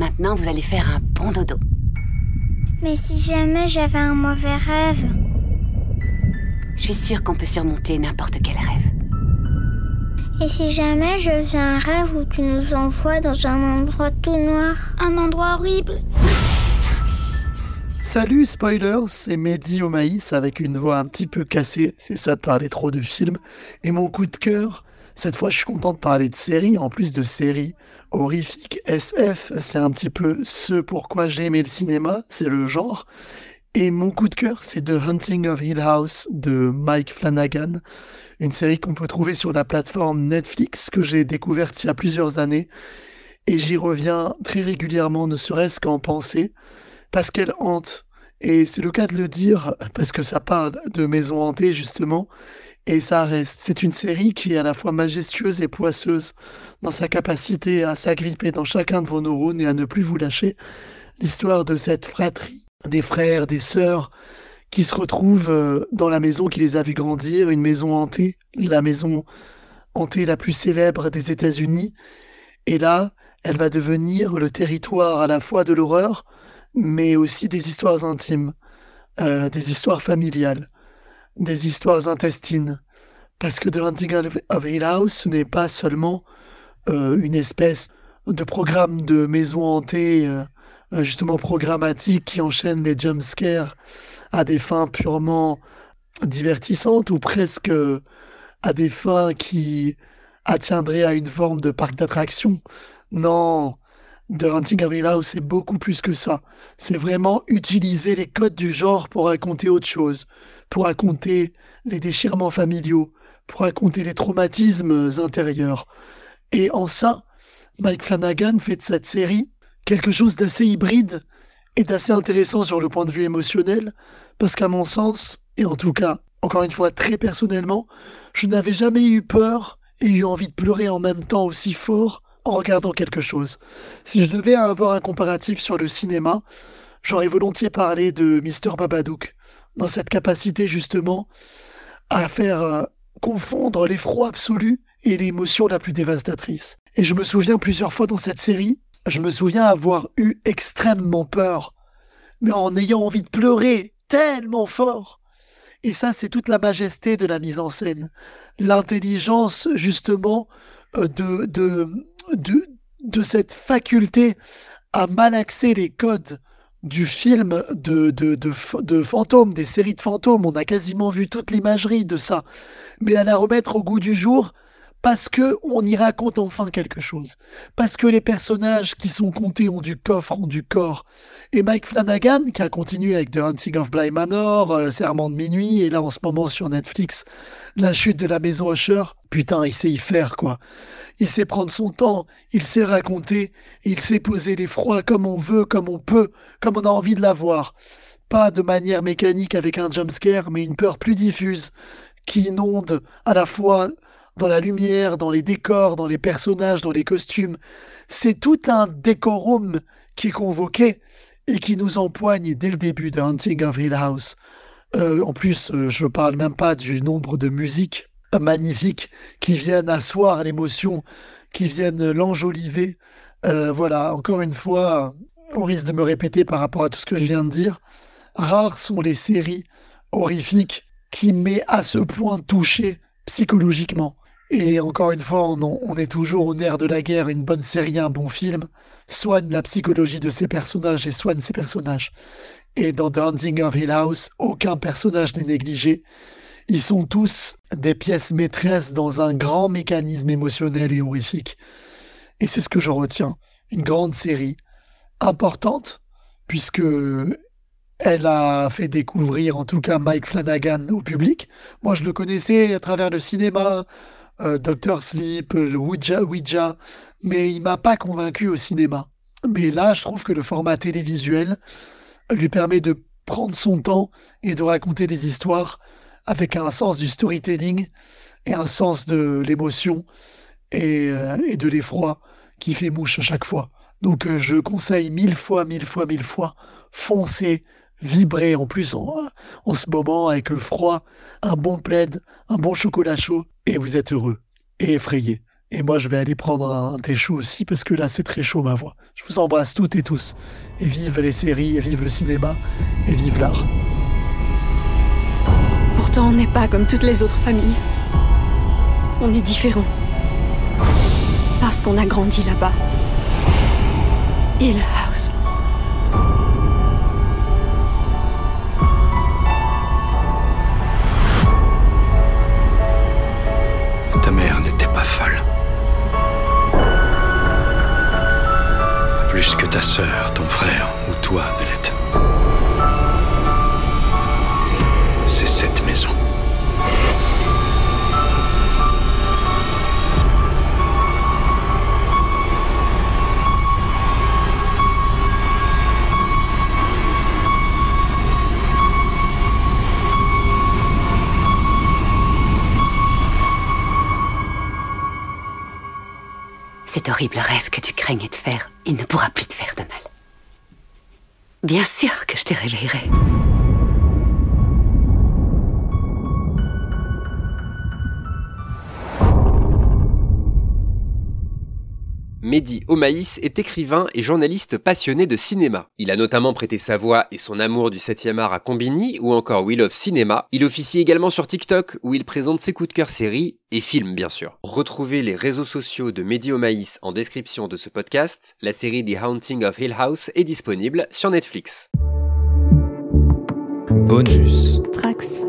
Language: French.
Maintenant, vous allez faire un bon dodo. Mais si jamais j'avais un mauvais rêve Je suis sûre qu'on peut surmonter n'importe quel rêve. Et si jamais je faisais un rêve où tu nous envoies dans un endroit tout noir Un endroit horrible Salut spoilers, c'est Mehdi au maïs avec une voix un petit peu cassée, c'est ça de parler trop de films. Et mon coup de cœur, cette fois je suis content de parler de séries, en plus de séries horrifiques SF, c'est un petit peu ce pourquoi j'ai aimé le cinéma, c'est le genre. Et mon coup de cœur, c'est The Hunting of Hill House de Mike Flanagan, une série qu'on peut trouver sur la plateforme Netflix que j'ai découverte il y a plusieurs années. Et j'y reviens très régulièrement, ne serait-ce qu'en pensée, parce qu'elle hante. Et c'est le cas de le dire, parce que ça parle de maison hantée, justement, et ça reste. C'est une série qui est à la fois majestueuse et poisseuse dans sa capacité à s'agripper dans chacun de vos neurones et à ne plus vous lâcher. L'histoire de cette fratrie des frères, des sœurs, qui se retrouvent euh, dans la maison qui les a vus grandir, une maison hantée, la maison hantée la plus célèbre des États-Unis. Et là, elle va devenir le territoire à la fois de l'horreur, mais aussi des histoires intimes, euh, des histoires familiales, des histoires intestines. Parce que The Hunting of Hill House, n'est pas seulement euh, une espèce de programme de maison hantée euh, justement programmatique qui enchaîne les jumpscares à des fins purement divertissantes ou presque à des fins qui attiendraient à une forme de parc d'attraction. Non, The Hunting of House, c'est beaucoup plus que ça. C'est vraiment utiliser les codes du genre pour raconter autre chose, pour raconter les déchirements familiaux, pour raconter les traumatismes intérieurs. Et en ça, Mike Flanagan fait de cette série quelque chose d'assez hybride et d'assez intéressant sur le point de vue émotionnel, parce qu'à mon sens, et en tout cas, encore une fois, très personnellement, je n'avais jamais eu peur et eu envie de pleurer en même temps aussi fort en regardant quelque chose. Si je devais avoir un comparatif sur le cinéma, j'aurais volontiers parlé de Mr. Babadook, dans cette capacité justement à faire euh, confondre l'effroi absolu et l'émotion la plus dévastatrice. Et je me souviens plusieurs fois dans cette série je me souviens avoir eu extrêmement peur, mais en ayant envie de pleurer tellement fort. Et ça, c'est toute la majesté de la mise en scène. L'intelligence, justement, euh, de, cette faculté à malaxer les codes du film de, de, de, de fantômes, des séries de fantômes. On a quasiment vu toute l'imagerie de ça. Mais à la remettre au goût du jour parce que on y raconte enfin quelque chose, parce que les personnages qui sont comptés ont du coffre, ont du corps. Et Mike Flanagan, qui a continué avec The Hunting of Bly Manor, euh, Serment de minuit, et là en ce moment sur Netflix, La chute de la maison Usher, putain, il sait y faire quoi. Il sait prendre son temps, il sait raconter, il sait poser les froids comme on veut, comme on peut, comme on a envie de l'avoir. Pas de manière mécanique avec un jumpscare, mais une peur plus diffuse, qui inonde à la fois dans la lumière, dans les décors, dans les personnages, dans les costumes. C'est tout un décorum qui est convoqué et qui nous empoigne dès le début de Hunting of Hill House. Euh, en plus, euh, je ne parle même pas du nombre de musiques magnifiques qui viennent asseoir l'émotion, qui viennent l'enjoliver. Euh, voilà, encore une fois, on risque de me répéter par rapport à tout ce que je viens de dire. Rares sont les séries horrifiques qui m'aient à ce point touché psychologiquement. Et encore une fois, on, est toujours au nerf de la guerre. Une bonne série, un bon film soigne la psychologie de ses personnages et soigne ses personnages. Et dans The Hunting of Hill House, aucun personnage n'est négligé. Ils sont tous des pièces maîtresses dans un grand mécanisme émotionnel et horrifique. Et c'est ce que je retiens. Une grande série, importante, puisque elle a fait découvrir en tout cas Mike Flanagan au public. Moi, je le connaissais à travers le cinéma, euh, Doctor Sleep, le Ouija, Ouija, mais il m'a pas convaincu au cinéma. Mais là, je trouve que le format télévisuel lui permet de prendre son temps et de raconter des histoires avec un sens du storytelling et un sens de l'émotion et, euh, de l'effroi qui fait mouche à chaque fois. Donc euh, je conseille mille fois, mille fois, mille fois, foncez, vibrez en plus en, en ce moment avec le froid, un bon plaid, un bon chocolat chaud et vous êtes heureux et effrayé. Et moi, je vais aller prendre un, thé chaud aussi parce que là, c'est très chaud ma voix. Je vous embrasse toutes et tous. Et vive les séries, et vive le cinéma, et vive l'art. Pourtant, on n'est pas comme toutes les autres familles. On est différents. Parce qu'on a grandi là-bas. Hill House. Ta sœur, ton frère ou toi Cet horrible rêve que tu craignais de faire, il ne pourra plus te faire de mal. Bien sûr que je te réveillerai. Mehdi Omaïs est écrivain et journaliste passionné de cinéma. Il a notamment prêté sa voix et son amour du 7e art à Combini ou encore Wheel of Cinema. Il officie également sur TikTok où il présente ses coups de cœur séries et films bien sûr. Retrouvez les réseaux sociaux de Mehdi Omaïs en description de ce podcast. La série The Haunting of Hill House est disponible sur Netflix. Bonus. Trax.